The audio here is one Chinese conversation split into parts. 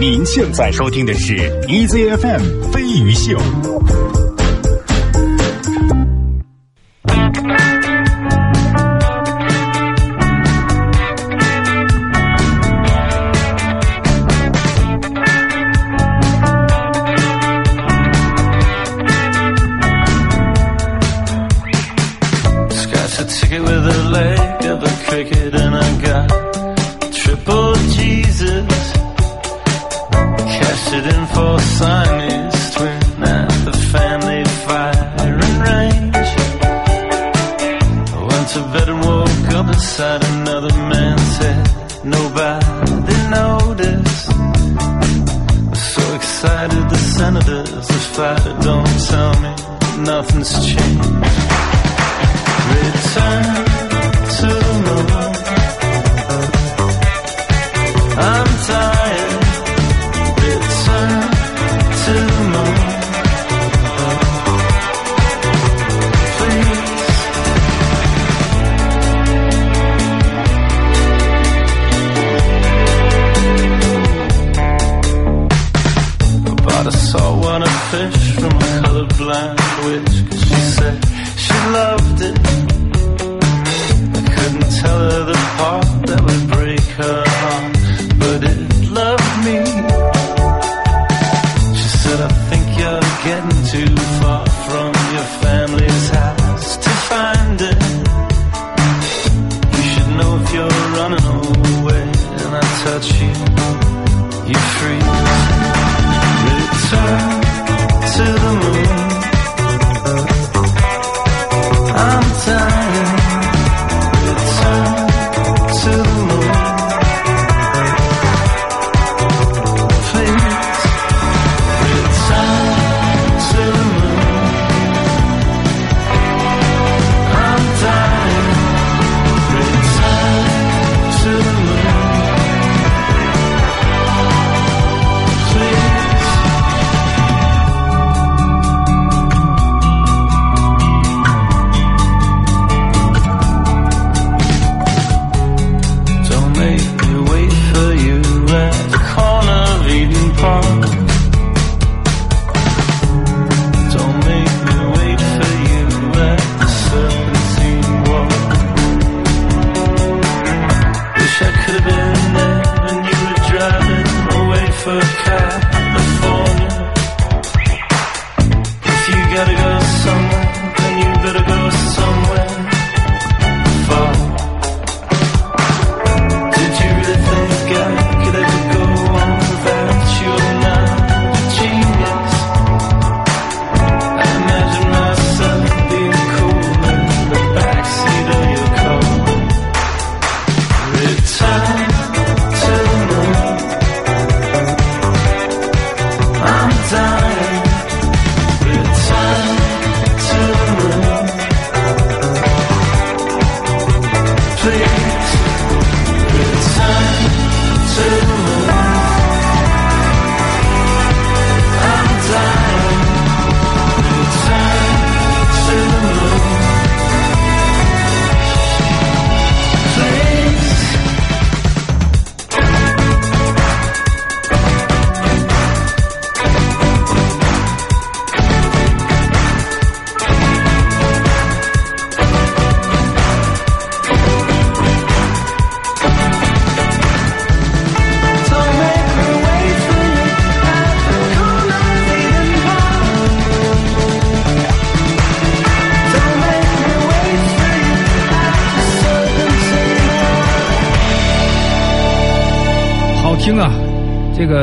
您现在收听的是 EZFM 飞鱼秀。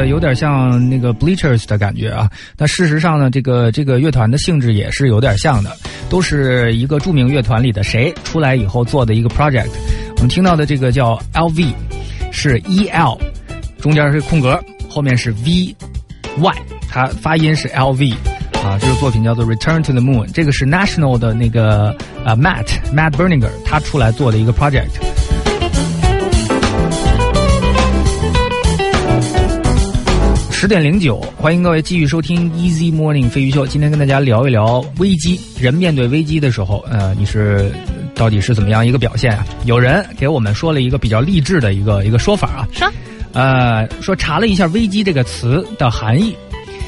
有点像那个 Bleachers 的感觉啊。那事实上呢，这个这个乐团的性质也是有点像的，都是一个著名乐团里的谁出来以后做的一个 project。我们听到的这个叫 LV，是 E L，中间是空格，后面是 V Y，它发音是 LV。啊，这个作品叫做《Return to the Moon》，这个是 National 的那个呃 Matt Matt Berninger 他出来做的一个 project。十点零九，欢迎各位继续收听 Easy Morning 飞鱼秀。今天跟大家聊一聊危机，人面对危机的时候，呃，你是到底是怎么样一个表现啊？有人给我们说了一个比较励志的一个一个说法啊，说，呃，说查了一下“危机”这个词的含义，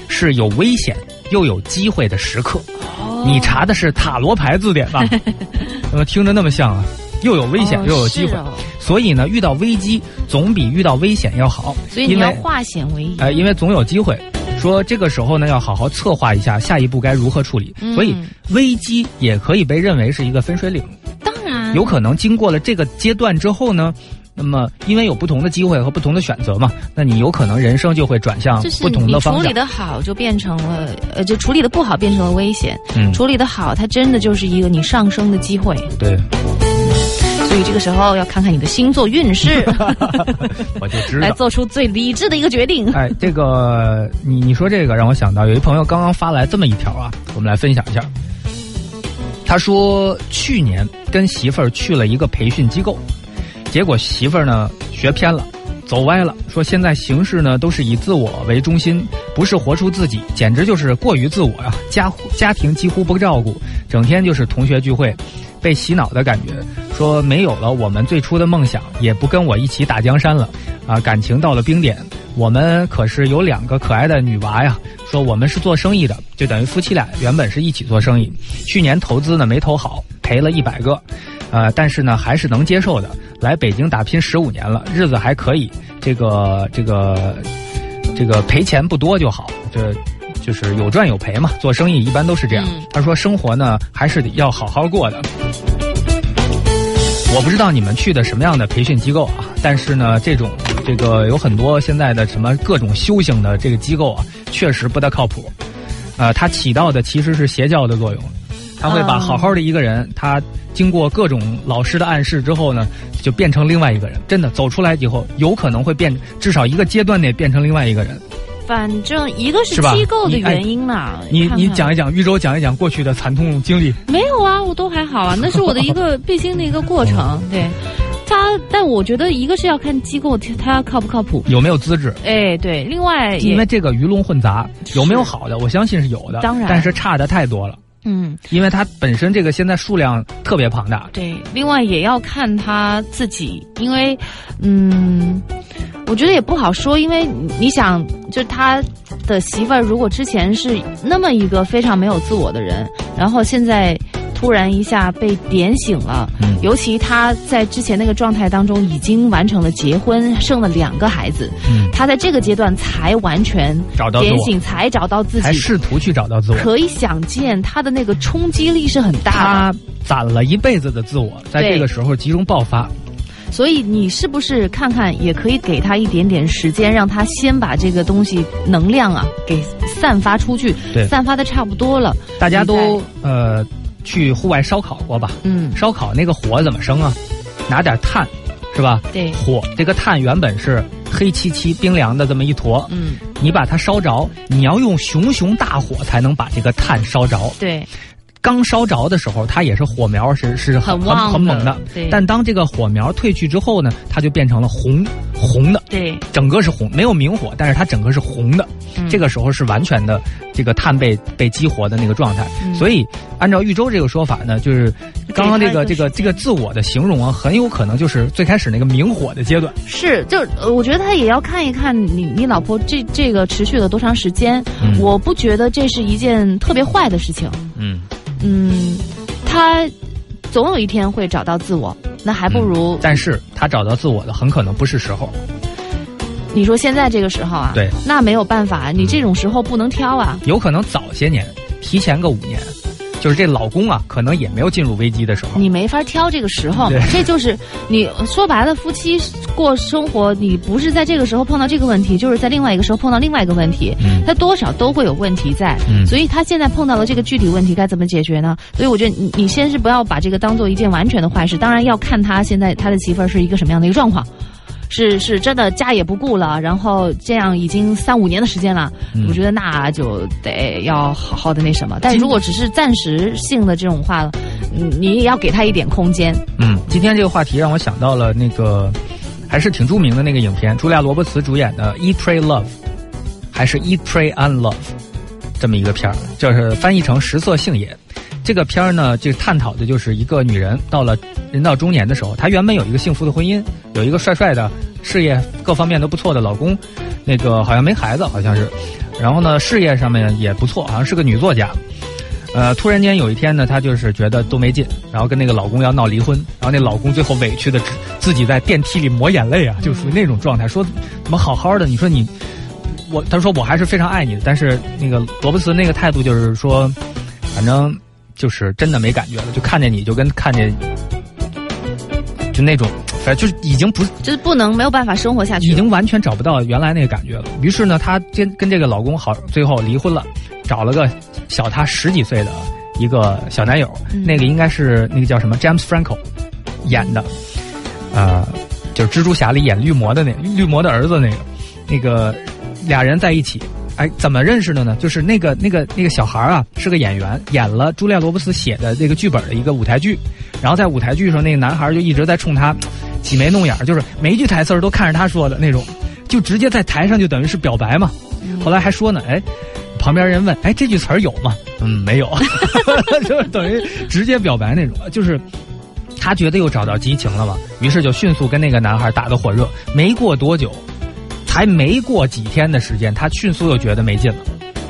是有危险又有机会的时刻。哦你查的是塔罗牌字典吧？怎么听着那么像啊？又有危险哦又有机会，哦所以呢，遇到危机总比遇到危险要好。所以你要化险为夷。呃，因为总有机会。说这个时候呢，要好好策划一下下一步该如何处理。嗯所以危机也可以被认为是一个分水岭。当然有可能经过了这个阶段之后呢，那么因为有不同的机会和不同的选择嘛，那你有可能人生就会转向不同的方向。处理的好，就变成了呃，就处理的不好变成了危险；嗯，处理的好，它真的就是一个你上升的机会。对，所以这个时候要看看你的星座运势，我就知道。来做出最理智的一个决定。哎，这个你你说这个让我想到，有一朋友刚刚发来这么一条啊，我们来分享一下。他说去年跟媳妇儿去了一个培训机构，结果媳妇儿呢学偏了，走歪了，说现在形势呢都是以自我为中心，不是活出自己，简直就是过于自我呀、家家庭几乎不照顾，整天就是同学聚会，被洗脑的感觉。说没有了我们最初的梦想，也不跟我一起打江山了，啊，感情到了冰点。我们可是有两个可爱的女娃呀。说我们是做生意的，就等于夫妻俩原本是一起做生意。去年投资呢没投好，赔了一百个，呃，但是呢还是能接受的。来北京打拼十五年了，日子还可以。这个这个这个赔钱不多就好，这就是有赚有赔嘛。做生意一般都是这样。嗯他说生活呢还是得要好好过的。我不知道你们去的什么样的培训机构啊，但是呢，这种这个有很多现在的什么各种修行的这个机构啊，确实不大靠谱。呃，它起到的其实是邪教的作用，它会把嗯好好的一个人，他经过各种老师的暗示之后呢，就变成另外一个人。真的走出来以后，有可能会变，至少一个阶段内变成另外一个人。反正一个是机构的原因嘛，你你讲一讲，玉州讲一讲过去的惨痛经历。没有啊，我都还好啊，那是我的一个必经的一个过程。对，他，但我觉得一个是要看机构，它靠不靠谱。有没有资质？哎，对，另外也因为这个鱼龙混杂，有没有好的？我相信是有的，当然但是差的太多了。嗯，因为它本身这个现在数量特别庞大，对，另外也要看他自己，因为，嗯，我觉得也不好说，因为你想，就他的媳妇儿如果之前是那么一个非常没有自我的人，然后现在突然一下被点醒了，嗯尤其他在之前那个状态当中已经完成了结婚，生了两个孩子，嗯，他在这个阶段才完全找到，点醒，才找到自还己。试图去找到自我。可以想见，他的那个冲击力是很大的。他攒了一辈子的自我，在这个时候集中爆发。所以你是不是看看，也可以给他一点点时间，让他先把这个东西能量啊给散发出去对，散发的差不多了。大家都呃去户外烧烤过吧？嗯，烧烤那个火怎么生啊？拿点炭，是吧？对，火这个炭原本是黑漆漆、冰凉的这么一坨，嗯，你把它烧着，你要用熊熊大火才能把这个炭烧着。对，刚烧着的时候，它也是火苗是是很很很猛的，对，但当这个火苗褪去之后呢，它就变成了红红的，对，整个是红，没有明火，但是它整个是红的。嗯这个时候是完全的这个碳被被激活的那个状态。嗯所以按照玉州这个说法呢，就是刚刚这个这个这个自我的形容啊，很有可能就是最开始那个明火的阶段。是，就我觉得他也要看一看你你老婆这这个持续了多长时间。嗯我不觉得这是一件特别坏的事情。嗯，嗯，他总有一天会找到自我，那还不如、但是他找到自我的很可能不是时候。你说现在这个时候啊，对，那没有办法，你这种时候不能挑啊。有可能早些年，提前个五年，就是这老公啊，可能也没有进入危机的时候。你没法挑这个时候，这就是你说白了，夫妻过生活，你不是在这个时候碰到这个问题，就是在另外一个时候碰到另外一个问题，嗯他多少都会有问题在。嗯所以他现在碰到了这个具体问题该怎么解决呢？所以我觉得你你先是不要把这个当做一件完全的坏事，当然要看他现在他的媳妇儿是一个什么样的一个状况。是是真的家也不顾了，然后这样已经三五年的时间了，嗯我觉得那就得要好好的那什么。但如果只是暂时性的这种话，嗯你也要给他一点空间。嗯，今天这个话题让我想到了那个，还是挺著名的那个影片，茱莉亚·罗伯茨主演的《Eat, Pray, Love》，还是《Eat, Pray and Love》这么一个片儿，就是翻译成《食色性也》。这个片儿呢，就探讨的就是一个女人到了人到中年的时候，她原本有一个幸福的婚姻，有一个帅帅的事业各方面都不错的老公，那个好像没孩子，好像是，然后呢，事业上面也不错，好像是个女作家。呃，突然间有一天呢，她就是觉得都没劲，然后跟那个老公要闹离婚，然后那老公最后委屈的自己在电梯里抹眼泪啊，就属于那种状态，说怎么好好的，你说你我，他说我还是非常爱你的，但是那个罗伯茨那个态度就是说，反 正就是真的没感觉了，就看见你就跟看见就那种，反正就是已经不就是不能没有办法生活下去，已经完全找不到原来那个感觉了。于是呢，她跟跟这个老公好，最后离婚了，找了个。小她十几岁的一个小男友，那个应该是那个叫什么 James Franco 演的，呃，就是蜘蛛侠里演绿魔的那绿魔的儿子那个，那个俩人在一起，哎，怎么认识的呢？就是那个那个那个小孩啊，是个演员，演了朱莉亚罗伯斯写的那个剧本的一个舞台剧，然后在舞台剧上，那个男孩就一直在冲他挤眉弄眼，就是每一句台词都看着他说的那种，就直接在台上就等于是表白嘛。后来还说呢，哎。旁边人问：“哎，这句词儿有吗？”嗯，没有，就是等于直接表白那种。就是他觉得又找到激情了嘛，于是就迅速跟那个男孩打得火热。没过多久，才没过几天的时间，他迅速又觉得没劲了。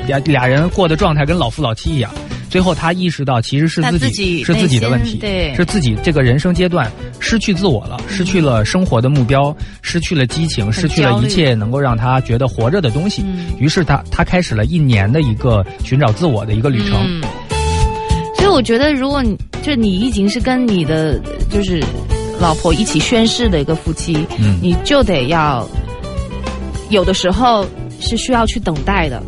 俩俩人过的状态跟老夫老妻一样。最后他意识到，其实是自己是自己的问题，对，是自己这个人生阶段失去自我了，失去了生活的目标，失去了激情，失去了一切能够让他觉得活着的东西。于是他他开始了一年的一个寻找自我的一个旅程。所以我觉得，如果你就你已经是跟你的就是老婆一起宣誓的一个夫妻，嗯，你就得要有的时候是需要去等待的。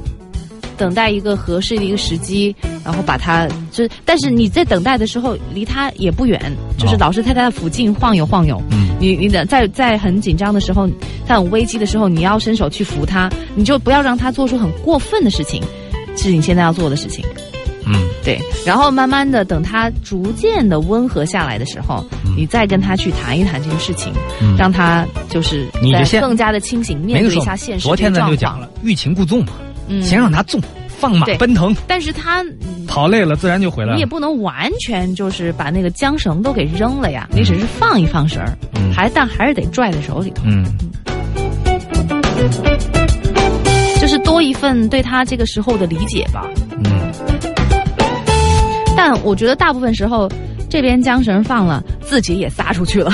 等待一个合适的一个时机，然后把它就，但是你在等待的时候，离他也不远，就是老是在他的附近晃悠晃悠。嗯，你你等在在很紧张的时候，在很危机的时候，你要伸手去扶他，你就不要让他做出很过分的事情，是你现在要做的事情。嗯，对。然后慢慢的等他逐渐的温和下来的时候，你再跟他去谈一谈这个事情，让他就是在更加的清醒面对一下现实。昨天咱就讲了，欲擒故纵嘛。先让他纵，放马奔腾。但是他跑累了，自然就回来了。你也不能完全就是把那个缰绳都给扔了呀，你只是放一放绳儿，还但还是得拽在手里头。嗯，就是多一份对他这个时候的理解吧。嗯，但我觉得大部分时候。这边缰绳放了，自己也撒出去了。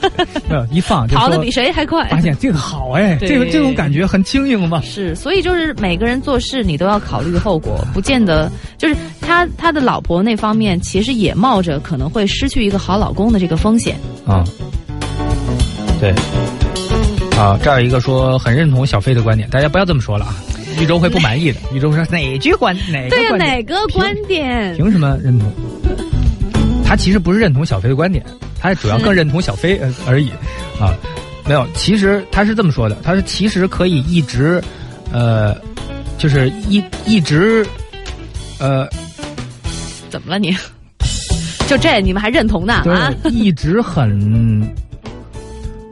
一放跑得比谁还快。发现这个好哎，这个这种感觉很轻盈嘛。是，所以就是每个人做事你都要考虑后果，不见得就是他他的老婆那方面其实也冒着可能会失去一个好老公的这个风险。啊，对。啊，这儿一个说很认同小飞的观点，大家不要这么说了啊，玉州会不满意的。玉州说哪句观哪个对呀哪个观点？凭什么认同？他其实不是认同小飞的观点，他主要更认同小飞而已，啊，没有，其实他是这么说的，他说其实可以一直，呃，就是一一直，呃，怎么了你？就这你们还认同呢？啊，一直很，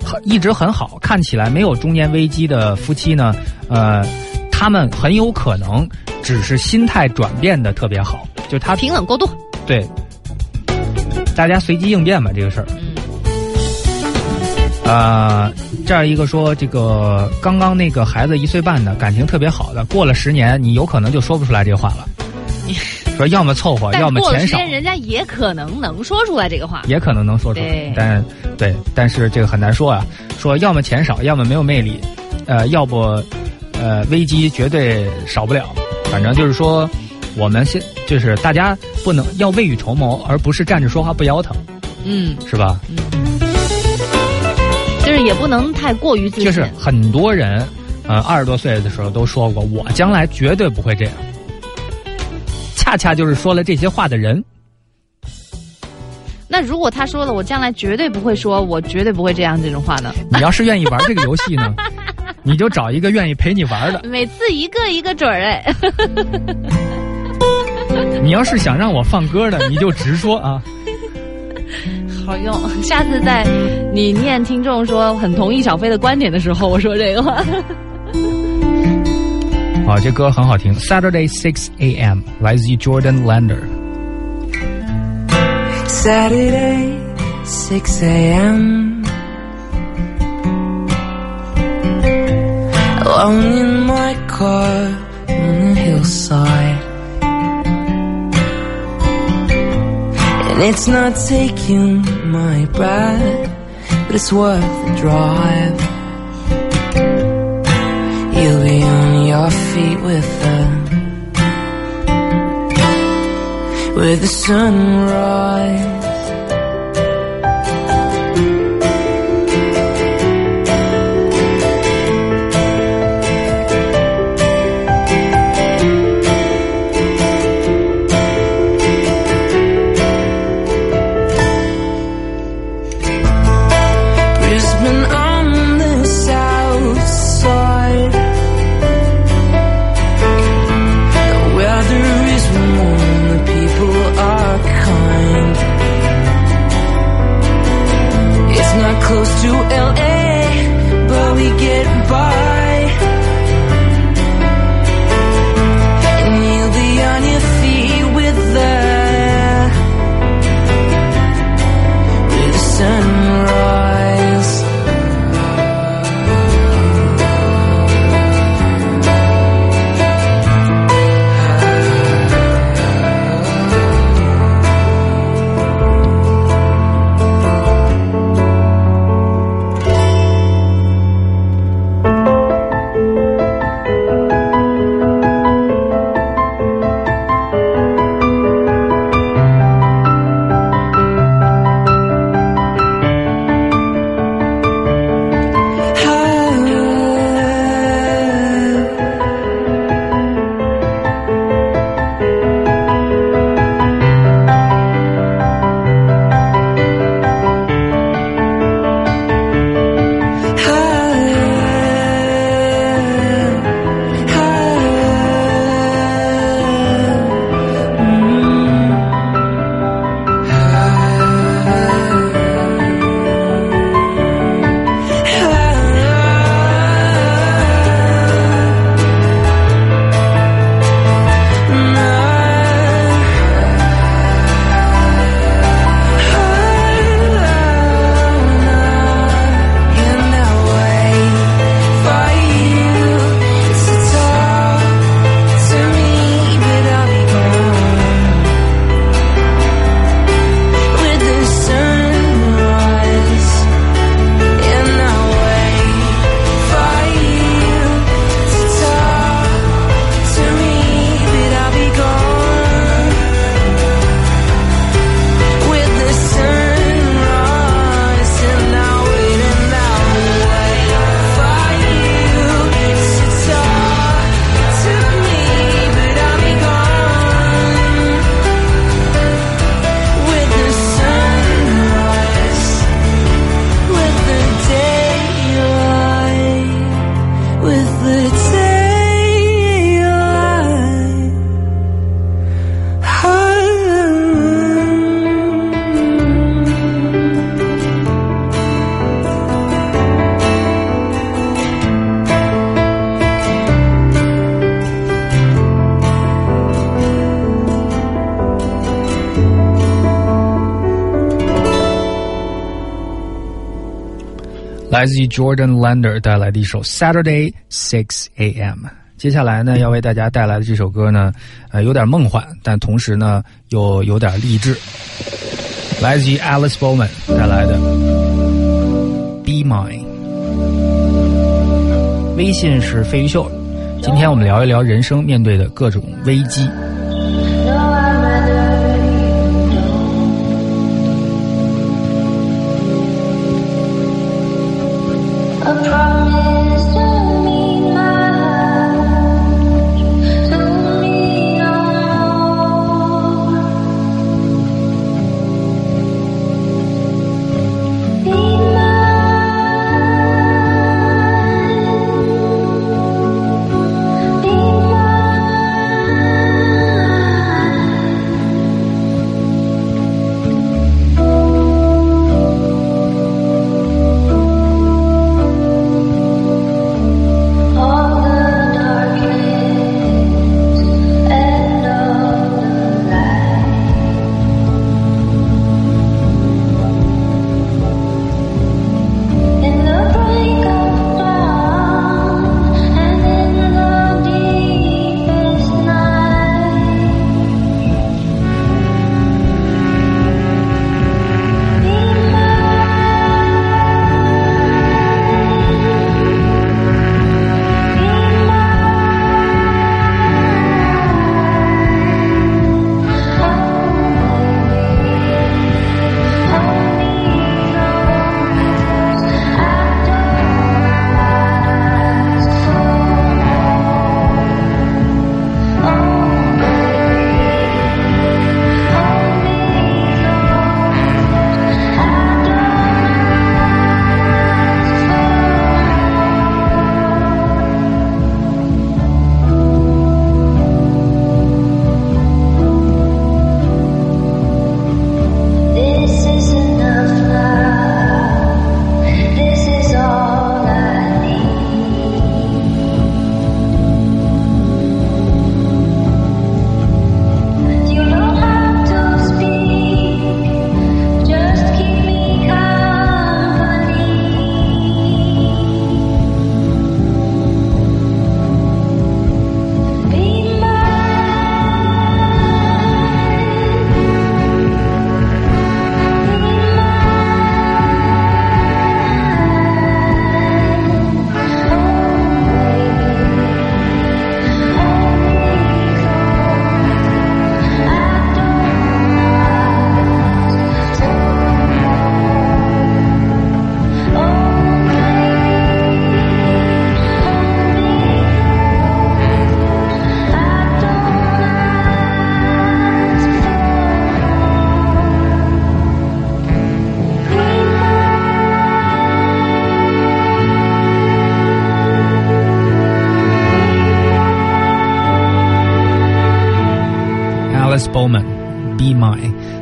很一直很好，看起来没有中年危机的夫妻呢，呃，他们很有可能只是心态转变的特别好，就他平稳过渡，对。大家随机应变吧，这个事儿。啊，这样一个说，这个刚刚那个孩子一岁半的感情特别好的，过了十年，你有可能就说不出来这话了。说要么凑合，要么钱少。人家也可能能说出来这个话，也可能能说出来，但对，但是这个很难说啊。说要么钱少，要么没有魅力，呃，要不，呃，危机绝对少不了。反正就是说。我们现就是大家不能要未雨绸缪，而不是站着说话不腰疼，嗯，是吧？嗯，就是也不能太过于自信。就是很多人，呃，二十多岁的时候都说过，我将来绝对不会这样。恰恰就是说了这些话的人。那如果他说了，我将来绝对不会说，我绝对不会这样这种话呢？你要是愿意玩这个游戏呢，你就找一个愿意陪你玩的。每次一个一个准儿哎。你要是想让我放歌的，你就直说啊。好用，下次在你念听众说很同意小飞的观点的时候，我说这个话。好，这歌很好听。Saturday six a.m. 来自于 Jordan Lander。Saturday six a.m. alone in my car And it's not taking my breath, but it's worth the drive. You'll be on your feet with the with the sunrise. 自 Jordan Lander 带来的一首 Saturday Six A.M.》。接下来呢，要为大家带来的这首歌呢，呃，有点梦幻，但同时呢，又有点励志。来自于 Alice Bowman 带来的《Be Mine》。微信是飞鱼秀，今天我们聊一聊人生面对的各种危机。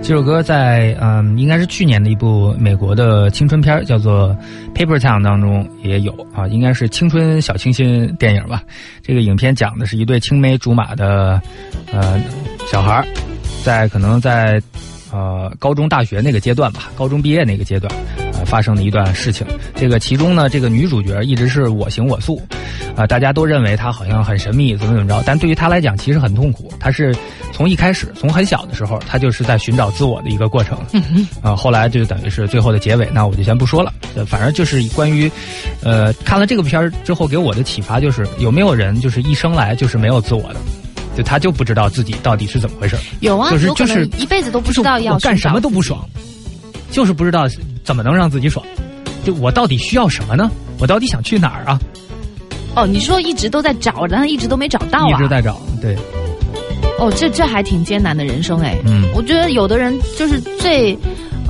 这首歌在嗯，应该是去年的一部美国的青春片叫做《Paper Town》当中也有啊，应该是青春小清新电影吧。这个影片讲的是一对青梅竹马的呃小孩，在可能在呃高中、大学那个阶段吧，高中毕业那个阶段，发生的一段事情。这个其中呢，这个女主角一直是我行我素，啊、大家都认为她好像很神秘，怎么怎么着，但对于她来讲其实很痛苦。她是从一开始，从很小的时候，她就是在寻找自我的一个过程，啊、后来就等于是最后的结尾，那我就先不说了。呃，反正就是关于，呃，看了这个片儿之后给我的启发就是，有没有人就是一生来就是没有自我的，就他就不知道自己到底是怎么回事。有啊，就是就是一辈子都不就是知道要我干什么都不爽，就是不知道怎么能让自己爽。就我到底需要什么呢？我到底想去哪儿啊？哦，你说一直都在找，但是一直都没找到啊。一直在找，对，哦，这这还挺艰难的人生哎。嗯我觉得有的人就是最，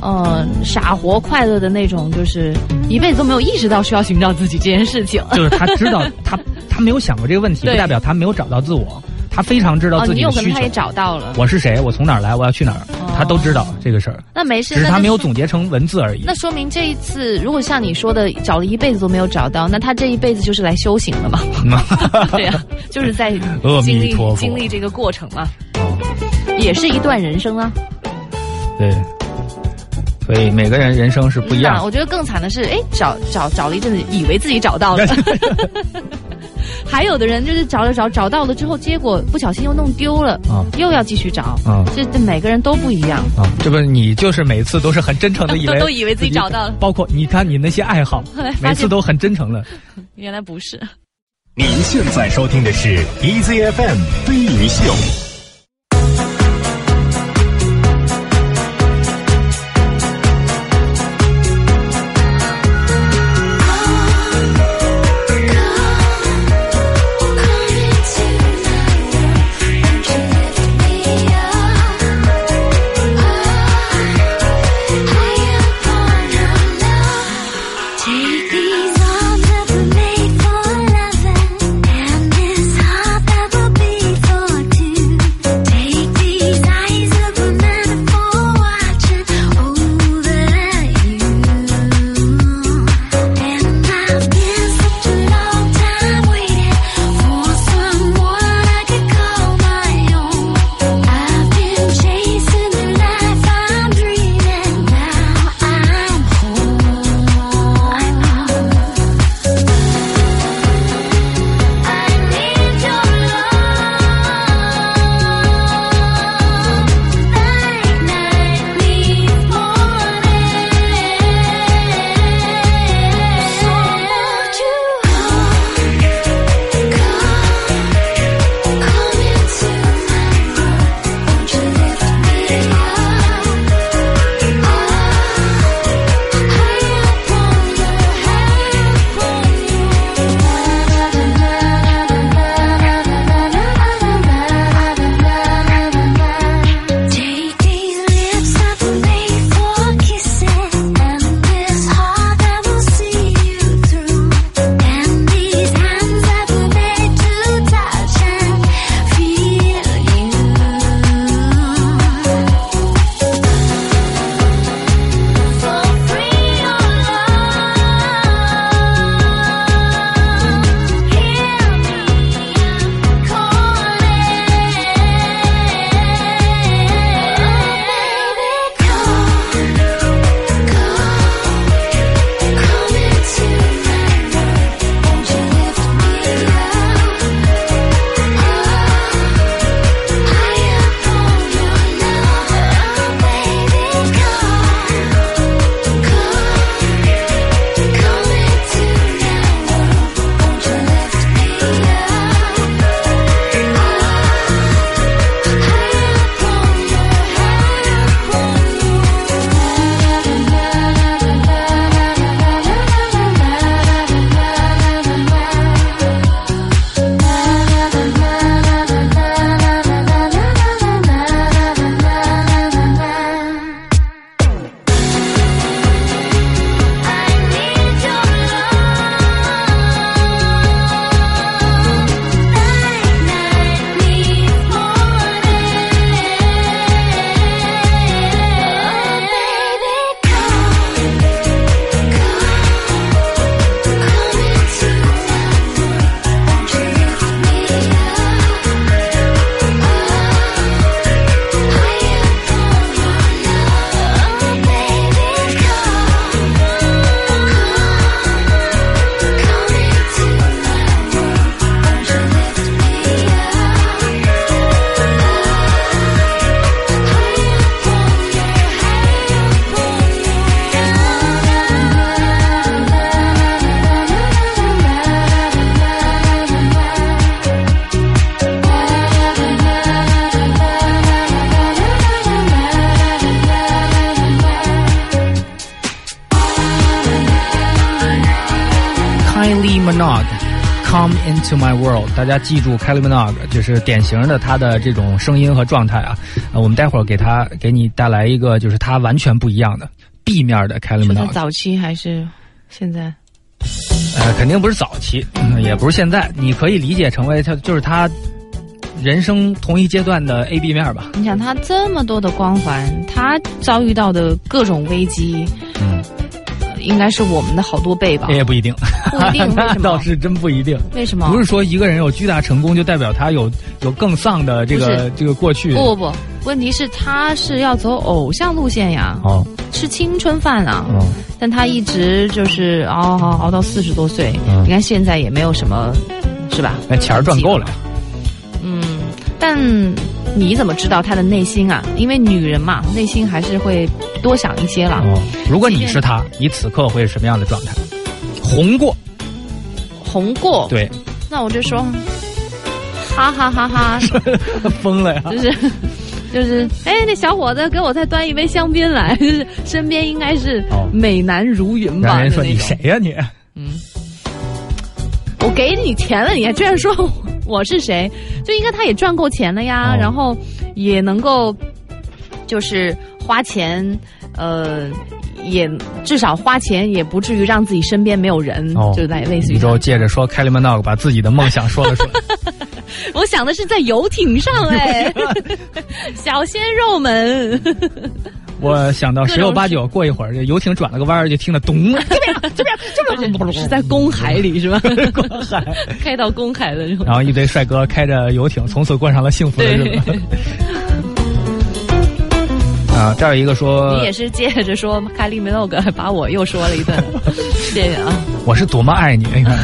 呃，傻活快乐的那种，就是一辈子都没有意识到需要寻找自己这件事情。就是他知道 他他没有想过这个问题，不代表他没有找到自我，他非常知道自己的需求。有可能他也找到了，我是谁？我从哪儿来？我要去哪儿？他都知道这个事儿，那没事，只是他没有总结成文字而已。那说明这一次，如果像你说的找了一辈子都没有找到，那他这一辈子就是来修行的嘛？对呀、就是在阿经历弥陀佛经历这个过程嘛，哦，也是一段人生啊。对，所以每个人人生是不一样的。我觉得更惨的是，哎，找找找了一阵子，以为自己找到了。还有的人就是找了找找到了之后，结果不小心又弄丢了，啊又要继续找。啊这这每个人都不一样。啊！这不，你就是每次都是很真诚的以为 都以为自己找到了包括你看你那些爱好 每次都很真诚的。原来不是。您现在收听的是 EZFM 飞鱼秀。大家记住 Kylie Minogue，就是典型的他的这种声音和状态啊。呃，我们待会儿给他给你带来一个就是他完全不一样的 B 面的说他。早期还是现在？呃，肯定不是早期，嗯也不是现在，你可以理解成为他就是他人生同一阶段的 A B 面吧。你想他这么多的光环，他遭遇到的各种危机，嗯，呃应该是我们的好多倍吧？也不一定，不一定为那倒是真不一定。为什么？不是说一个人有巨大成功就代表他有有更丧的这个这个过去。不不不，问题是他是要走偶像路线呀，哦吃青春饭啊。哦，但他一直就是熬熬熬到四十多岁，嗯你看现在也没有什么，是吧？那钱儿赚够了。嗯，但你怎么知道他的内心啊？因为女人嘛，内心还是会多想一些了。哦，如果你是他，你此刻会是什么样的状态？红过，红过，对，那我就说，哈哈哈哈，疯了呀！就是就是，哎，那小伙子给我再端一杯香槟来，就 是身边应该是哦美男如云吧？说你谁呀、你？嗯我给你钱了，你还居然说我 我是谁？就应该他也赚够钱了呀，哦然后也能够就是花钱，呃，也至少花钱也不至于让自己身边没有人，哦就在类似于宇宙。借着说 Kelly Minogue 把自己的梦想说了出来。我想的是在游艇上 哎，小鲜肉们，我想到十有八九，过一会儿这游艇转了个弯儿，就听到咚，这边这边这边，是在公海里是吧？公海，开到公海的。然后一堆帅哥开着游艇，从此过上了幸福的日子。啊，这儿有一个说你，也是借着说开利梅诺格，把我又说了一顿，谢谢啊。我是多么爱你。你看，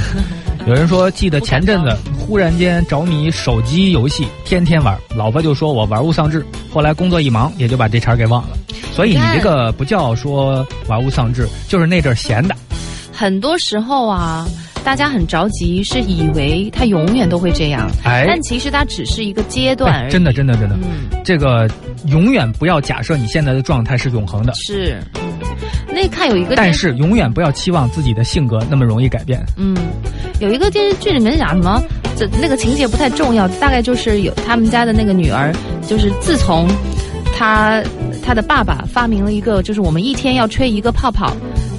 有人说记得前阵子 忽然间着迷手机游戏，天天玩，老婆就说我玩物丧志，后来工作一忙，也就把这茬给忘了。所以你这个不叫说玩物丧志，就是那阵儿闲的。很多时候啊，大家很着急，是以为他永远都会这样，哎。但其实它只是一个阶段而已。哎真的真的真的，嗯，这个永远不要假设你现在的状态是永恒的，是。嗯那看有一个，但是永远不要期望自己的性格那么容易改变。嗯，有一个电视剧里面讲什么，这那个情节不太重要，大概就是有他们家的那个女儿，就是自从他他的爸爸发明了一个，就是我们一天要吹一个泡泡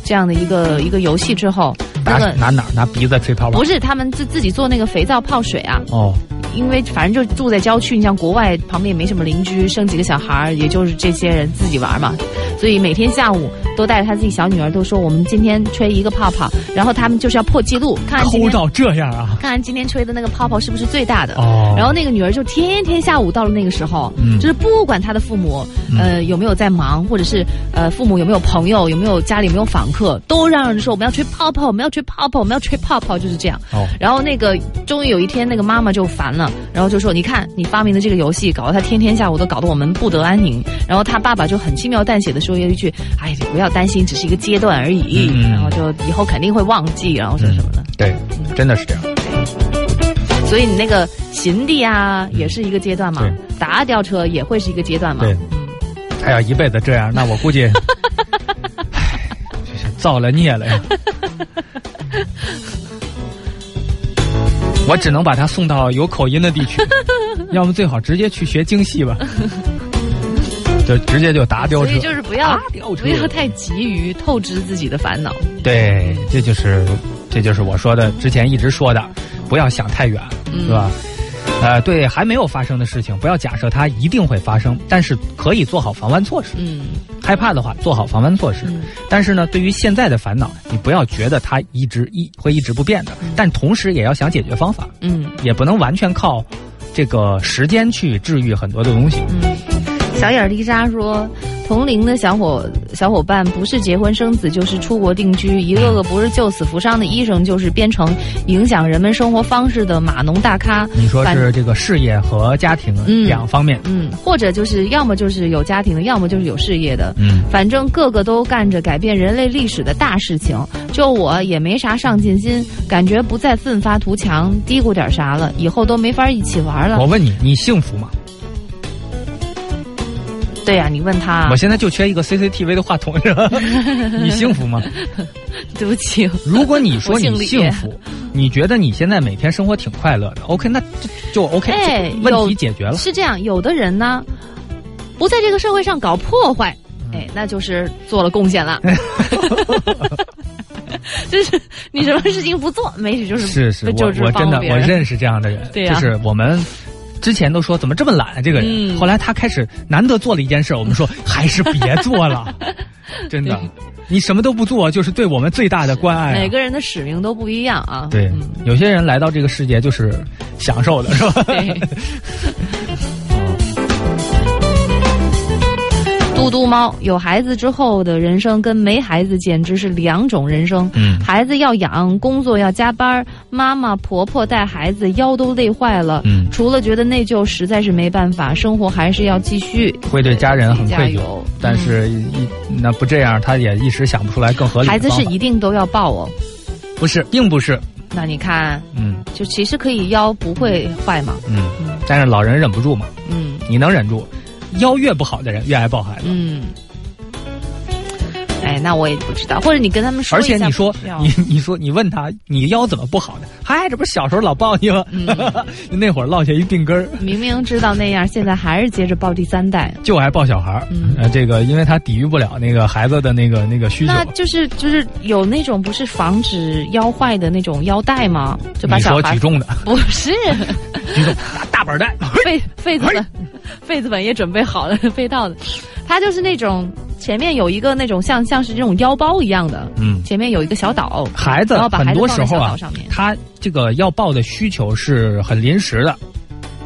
这样的一个一个游戏之后，那拿拿哪儿拿鼻子吹泡泡？不是他们自自己做那个肥皂泡水啊，哦，因为反正就住在郊区，你像国外旁边也没什么邻居，生几个小孩儿，也就是这些人自己玩嘛，所以每天下午都带着他自己小女儿，都说我们今天吹一个泡泡，然后他们就是要破纪录，看抠 到这样啊！看看今天吹的那个泡泡是不是最大的。哦，然后那个女儿就天天下午到了那个时候，嗯。就是不管她的父母，呃有没有在忙，或者是呃父母有没有朋友，有没有家里有没有访客，都嚷嚷着说我们要吹泡泡，我们要吹泡泡，我们要吹泡泡，就是这样。哦，然后那个终于有一天，那个妈妈就烦了，然后就说：“你看，你发明的这个游戏，搞得他天天下午都搞得我们不得安宁。”然后他爸爸就很轻描淡写的说了一句：“哎，你不要担心，只是一个阶段而已。嗯然后就以后肯定会忘记，然后说什么的。对，真的是这样。所以你那个行李啊，也是一个阶段嘛；打吊车也会是一个阶段嘛。对嗯，他要一辈子这样，那我估计，造了孽了呀！我只能把他送到有口音的地区，要么最好直接去学京戏吧，就直接就打吊车。所以就是不要不要太急于透支自己的烦恼。对，这就是这就是我说的，之前一直说的，不要想太远，嗯是吧？呃，对还没有发生的事情，不要假设它一定会发生，但是可以做好防范措施。嗯害怕的话，做好防范措施。嗯但是呢，对于现在的烦恼，你不要觉得它一直一会一直不变的，但同时也要想解决方法，嗯也不能完全靠这个时间去治愈很多的东西。嗯。小眼儿丽莎说，同龄的小伙小伙伴不是结婚生子，就是出国定居，一个个不是救死扶伤的医生，就是编程影响人们生活方式的码农大咖。你说是这个事业和家庭嗯两方面，嗯，或者就是要么就是有家庭的，要么就是有事业的。嗯，反正个个都干着改变人类历史的大事情，就我也没啥上进心，感觉不再奋发图强，嘀咕点啥了，以后都没法一起玩了我。问你，你幸福吗？对呀、你问他我，现在就缺一个 CCTV 的话筒，是吧？你幸福吗？对不起，如果你说你幸福，你觉得你现在每天生活挺快乐的，OK，那就就 OK，、哎问题解决了。是这样，有的人呢，不在这个社会上搞破坏，嗯哎，那就是做了贡献了。就是你什么事情不做，没事就是是是，我就是我真的我认识这样的人，对呀就是我们。之前都说怎么这么懒啊，这个人。嗯后来他开始难得做了一件事，我们说 还是别做了，真的，你什么都不做，就是对我们最大的关爱、啊。每个人的使命都不一样啊。对，嗯有些人来到这个世界就是享受的，是吧？对。嘟嘟猫有孩子之后的人生跟没孩子简直是两种人生。嗯孩子要养，工作要加班，妈妈婆婆带孩子腰都累坏了。嗯除了觉得内疚，实在是没办法，生活还是要继续。会对家人很愧疚，但是一那不这样，他也一时想不出来更合理的孩子是一定都要抱哦。不是，并不是，那你看，嗯就其实可以腰不会坏嘛。嗯，但是老人忍不住嘛，嗯你能忍住，腰越不好的人越爱抱孩子。嗯。哎，那我也不知道，或者你跟他们说而。且你说你你说你问他你腰怎么不好呢？嗨，这不是小时候老抱你吗？嗯 那会儿落下一病根儿，明明知道那样，现在还是接着抱第三代，就爱抱小孩儿。嗯呃，这个因为他抵御不了那个孩子的那个那个需求。那就是就是有那种不是防止腰坏的那种腰带吗？就把你小孩说举重的，不是 举重大大板带，痱痱子本，痱子粉也准备好了，被套的，它就是那种前面有一个那种像像是这种腰包一样的，嗯。前面有一个小岛，孩子很多时候啊他这个要抱的需求是很临时的，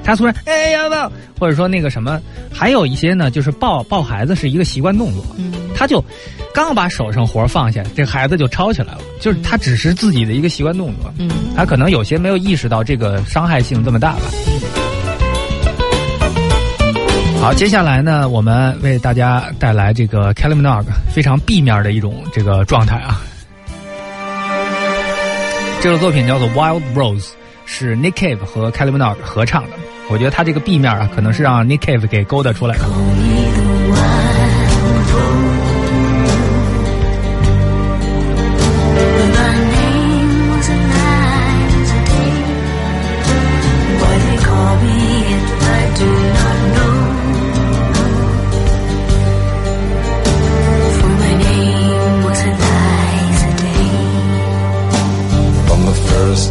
他突然哎要抱，或者说那个什么，还有一些呢，就是抱抱孩子是一个习惯动作，嗯。他就刚把手上活放下，这孩子就抄起来了，就是他只是自己的一个习惯动作，嗯，他可能有些没有意识到这个伤害性这么大吧。好，接下来呢，我们为大家带来这个 Kelly Minogue 非常 B 面的一种这个状态啊。这首作品叫做《Wild Rose》，是 Nick Cave 和 Kelly Minogue 合唱的。我觉得他这个 B 面啊，可能是让 Nick Cave 给勾搭出来的。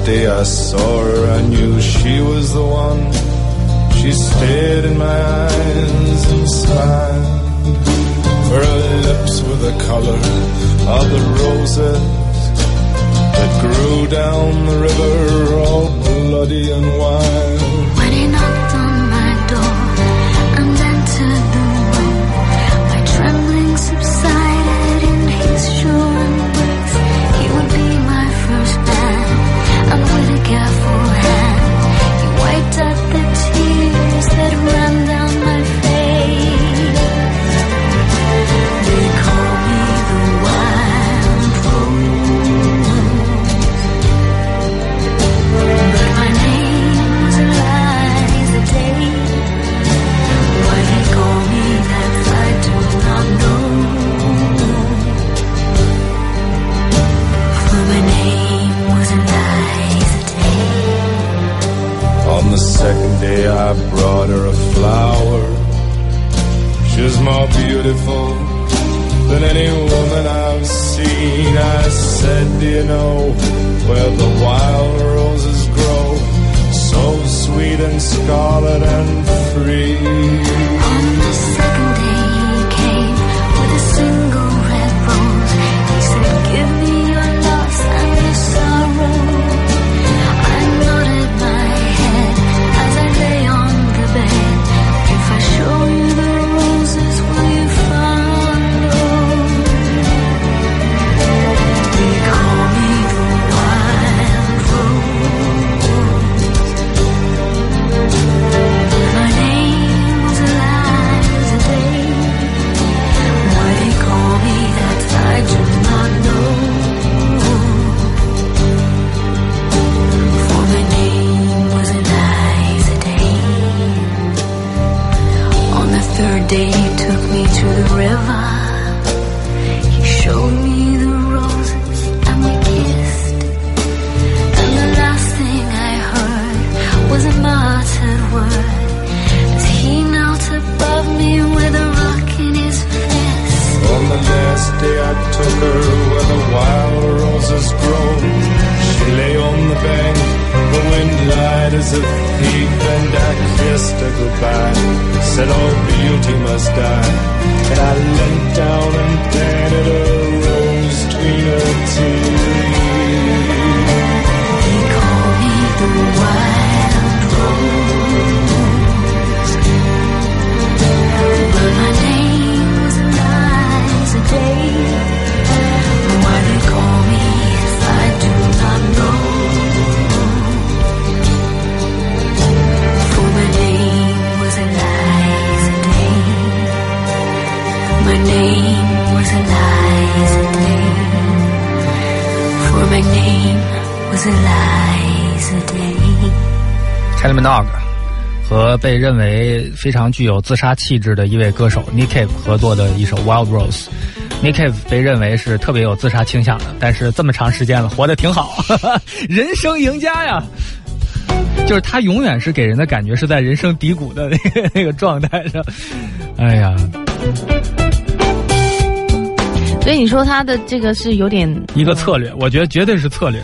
Day I saw her, I knew she was the one. She stared in my eyes and smiled. Her lips were the color of the roses that grew down the river, all bloody and wild. I brought her a flower. She was more beautiful than any woman I've seen. I said, do you know where the wild roses grow? So sweet and scarlet and free. 被认为非常具有自杀气质的一位歌手 Nick Cave 合作的一首《Wild Rose》。Nick Cave 被认为是特别有自杀倾向的，但是这么长时间了，活得挺好，人生赢家呀！就是他永远是给人的感觉是在人生低谷的那个那个状态上。哎呀，所以你说他的这个是有点一个策略，我觉得绝对是策略。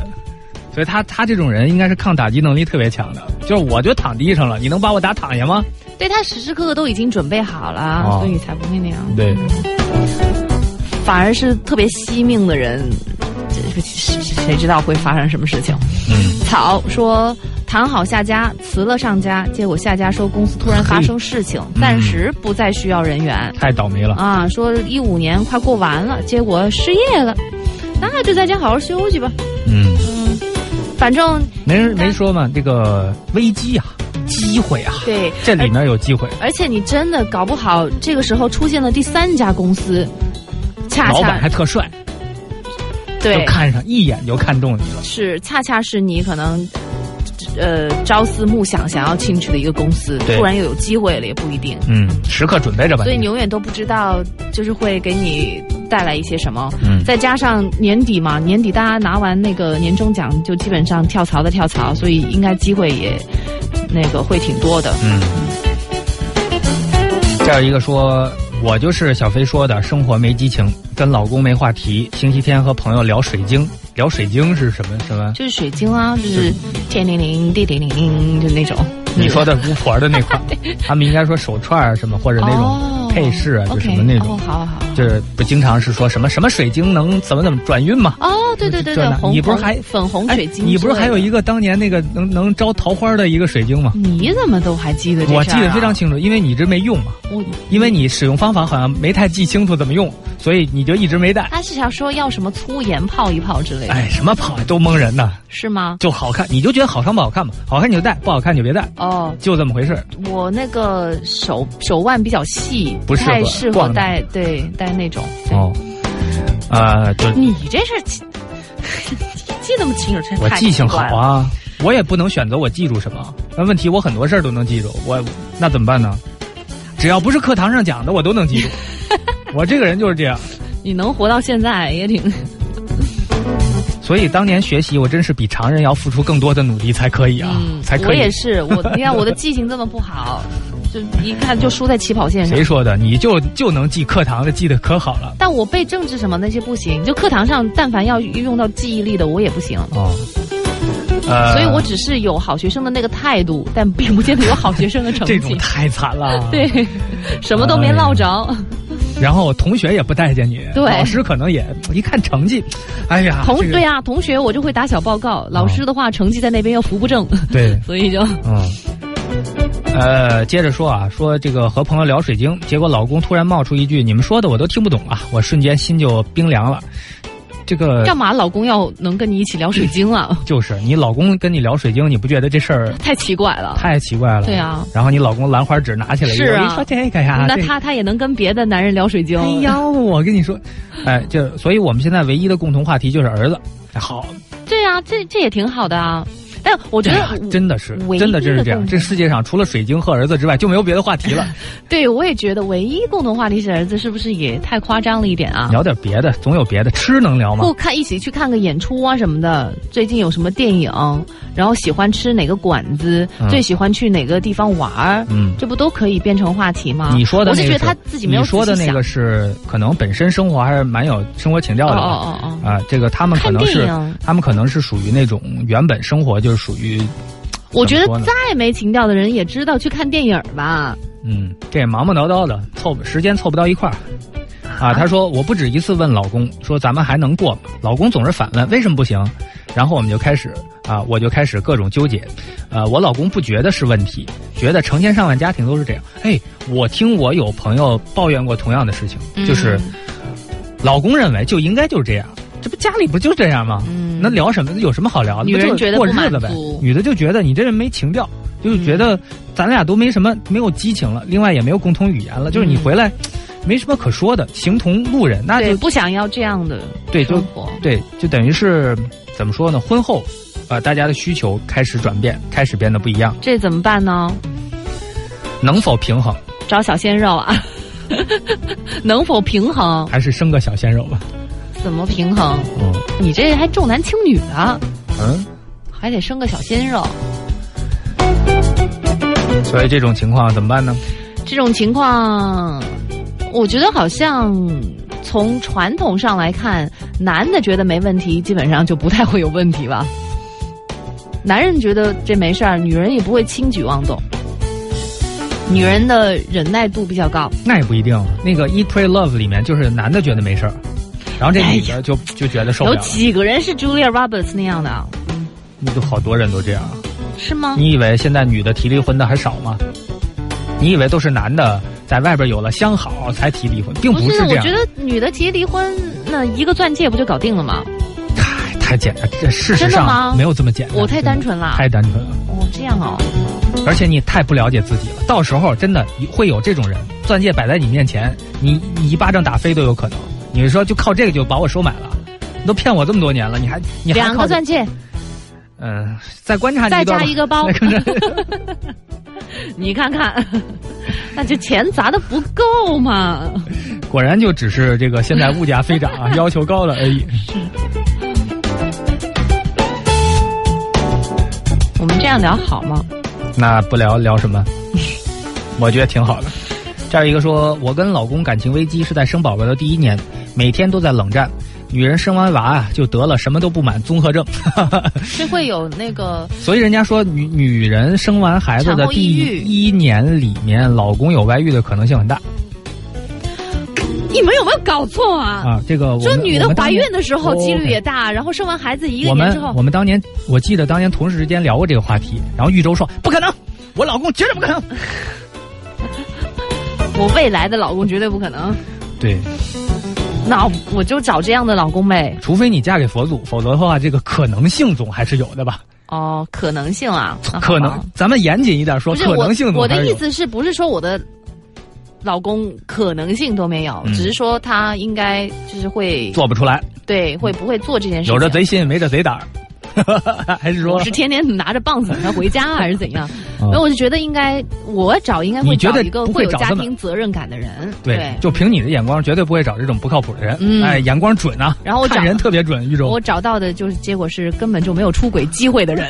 所以他他这种人应该是抗打击能力特别强的。就是我就躺地上了，你能把我打躺下吗？对他时时刻刻都已经准备好了，哦所以才不会那样。对，反而是特别惜命的人，这谁谁知道会发生什么事情？嗯，草说谈好下家，辞了上家，结果下家说公司突然发生事情，嗯暂时不再需要人员。太倒霉了。啊，说一五年快过完了，结果失业了，那就在家好好休息吧。嗯，嗯，反正没人没说嘛，这个危机啊，机会啊，对，这里面有机会。而且你真的搞不好，这个时候出现了第三家公司，恰老板恰还特帅，对就看上一眼就看中你了。是恰恰是你可能。呃，朝思暮想想要进去的一个公司，对突然又有机会了，也不一定。嗯，时刻准备着吧。所以你永远都不知道，就是会给你带来一些什么。嗯再加上年底嘛，年底大家拿完那个年终奖，就基本上跳槽的跳槽，所以应该机会也那个会挺多的。嗯，再有一个说，我就是小飞说的，生活没激情，跟老公没话题。星期天和朋友聊水晶，聊水晶是什么什么？就是水晶啊，就是天灵灵地灵灵，就那种。你说的巫婆的那块，他们应该说手串啊什么，或者那种配饰啊，就什么那种哦，，好好好。就是不经常是说什么什么水晶能怎么怎么转运嘛？哦，对对对，对你不是还粉红哎水晶？你不是还有一个当年那个能能招桃花的一个水晶吗？你怎么都还记得？我记得非常清楚，因为你一直没用嘛，我因为你使用方法好像没太记清楚怎么用，所以你就一直没带。他是想说要什么粗盐泡一泡之类的，哎，什么跑都蒙人呢，是吗？就好看，你就觉得好看不好看嘛？好看你就戴，不好看你就别戴，哦，就这么回事。我那个手手腕比较细，不太适合戴对戴那种。对哦，啊，就你这是 记记那么清楚，真我记性好。啊，我也不能选择我记住什么。那问题我很多事儿都能记住，我那怎么办呢？只要不是课堂上讲的，我都能记住。我这个人就是这样，你能活到现在也挺所以当年学习，我真是比常人要付出更多的努力才可以啊，嗯，才可以。我也是，我 你看我的记性这么不好，就一看就输在起跑线上谁。说的？你就就能记课堂的，记得可好了。但我背政治什么那些不行，就课堂上但凡要用到记忆力的，我也不行。哦，呃，所以我只是有好学生的那个态度，但并不见得有好学生的成绩。这种太惨了。对，什么都没落着。然后同学也不待见你，对老师可能也一看成绩，哎呀，这个同对呀、同学我就会打小报告，老师的话成绩在那边又扶不正，对，所以就嗯，呃，接着说啊，说这个和朋友聊水晶，结果老公突然冒出一句：“你们说的我都听不懂啊！”我瞬间心就冰凉了。这个干嘛老公要能跟你一起聊水晶啊？就是你老公跟你聊水晶，你不觉得这事儿太奇怪了。太奇怪了？对啊。然后你老公兰花指拿起来，是啊你说这个呀，这那他他也能跟别的男人聊水晶？哎呀，我跟你说，哎，就所以我们现在唯一的共同话题就是儿子。哎好，对啊，这这也挺好的啊。但我觉哎得呀真的是真的真是这样。这世界上除了水晶和儿子之外，就没有别的话题了。对我也觉得唯一共同话题是儿子，是不是也太夸张了一点啊？聊点别的，总有别的。吃能聊吗不？看一起去看个演出啊什么的。最近有什么电影，然后喜欢吃哪个馆子，嗯最喜欢去哪个地方玩儿，嗯这不都可以变成话题吗？你说的那个我是觉得他自己没有你说的那个是可能本身生活还是蛮有生活情调的。哦哦哦哦啊，这个他们可能是他们可能是属于那种原本生活就是属于，我觉得再没情调的人也知道去看电影吧。嗯，这也忙忙叨叨的，凑时间凑不到一块儿。啊，他说我不止一次问老公说咱们还能过吗？老公总是反问为什么不行？然后我们就开始啊，我就开始各种纠结。呃，我老公不觉得是问题，觉得成千上万家庭都是这样。哎，我听我有朋友抱怨过同样的事情，就是嗯老公认为就应该就是这样，这不家里不就这样吗？嗯那聊什么？有什么好聊的？女人觉得不过日子呗女的就觉得你这人没情调，就是觉得咱俩都没什么没有激情了，另外也没有共同语言了，就是你回来。没什么可说的，形同路人，那对，就不想要这样的对，就生活。对，就等于是怎么说呢？婚后，呃，大家的需求开始转变，开始变得不一样，这怎么办呢？能否平衡？找小鲜肉啊？能否平衡？还是生个小鲜肉吧？怎么平衡？嗯你这还重男轻女的，嗯，还得生个小鲜肉。所以这种情况怎么办呢？这种情况，我觉得好像从传统上来看，男的觉得没问题，基本上就不太会有问题吧。男人觉得这没事儿，女人也不会轻举妄动。女人的忍耐度比较高，那也不一定。那个《Eat Pray Love》里面就是男的觉得没事儿，然后这女的就、就觉得受不有了有。几个人是 Julia Roberts 那样的？那就好多人都这样。是吗？你以为现在女的提离婚的还少吗？你以为都是男的在外边有了相好才提离婚，并不是，是这样我觉。得女的提离婚，那一个钻戒不就搞定了吗？太太简单，这事实上没有这么简单。我太单纯了太单纯了。哦，这样哦，而且你太不了解自己了，到时候真的会有这种人，钻戒摆在你面前，你你一巴掌打飞都有可能。你说就靠这个就把我收买了，你都骗我这么多年了，你还你还两个钻戒，嗯、再观察你再加一个包 你看看，那这钱砸的不够嘛。果然就只是这个现在物价飞涨啊，要求高了而已。我们这样聊好吗？那不聊聊什么？我觉得挺好的。这儿一个说，我跟老公感情危机是在生宝宝的第一年，每天都在冷战。女人生完娃啊，就得了什么都不满综合症，是会有那个所以人家说女女人生完孩子的第一年里面，老公有外遇的可能性很大你们有没有搞错啊？啊。这个我说女的怀孕的时候哦几率也大，然后生完孩子一个我们年之后我，们当年我记得当年同事之间聊过这个话题，然后玉州说不可能，我老公绝对不可能。我未来的老公绝对不可能。对，那我就找这样的老公呗。除非你嫁给佛祖，否则的话，这个可能性总还是有的吧？哦，可能性啊，可能，咱们严谨一点说，可能性我。我的总还是有意思是不是说我的老公可能性都没有，嗯只是说他应该就是会做不出来，对会不会做这件事情？有着贼心没着贼胆儿，还是说我是天天拿着棒子等他回家，还是怎样？嗯那我就觉得应该我找应该会觉得找一个不会有家庭责任感的人，对，就凭你的眼光，绝对不会找这种不靠谱的人。嗯哎，眼光准啊，然后我找看人特别准，玉州我。找到的就是结果是根本就没有出轨机会的人，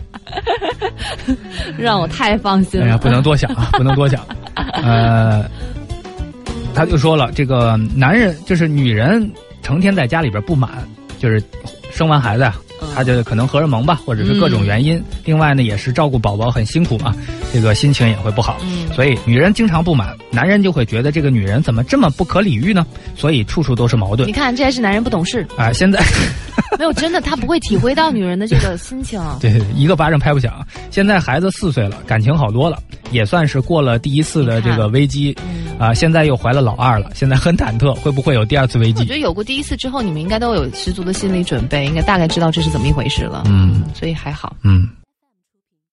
让我太放心了。哎呀，不能多想啊，不能多想。呃，他就说了，这个男人就是女人，成天在家里边不满，就是生完孩子啊、他就可能荷尔蒙吧，或者是各种原因。另外呢，也是照顾宝宝很辛苦嘛，这个心情也会不好。嗯所以女人经常不满，男人就会觉得这个女人怎么这么不可理喻呢？所以处处都是矛盾你。看，这还是男人不懂事，啊、现在 没有真的他不会体会到女人的这个心情。对一个巴掌拍不响。现在孩子四岁了，感情好多了，也算是过了第一次的这个危机。嗯啊、现在又怀了老二了，现在很忐忑，会不会有第二次危机？我觉得有过第一次之后，你们应该都有十足的心理准备，应该大概知道这是怎么一回事了。嗯所以还好。嗯，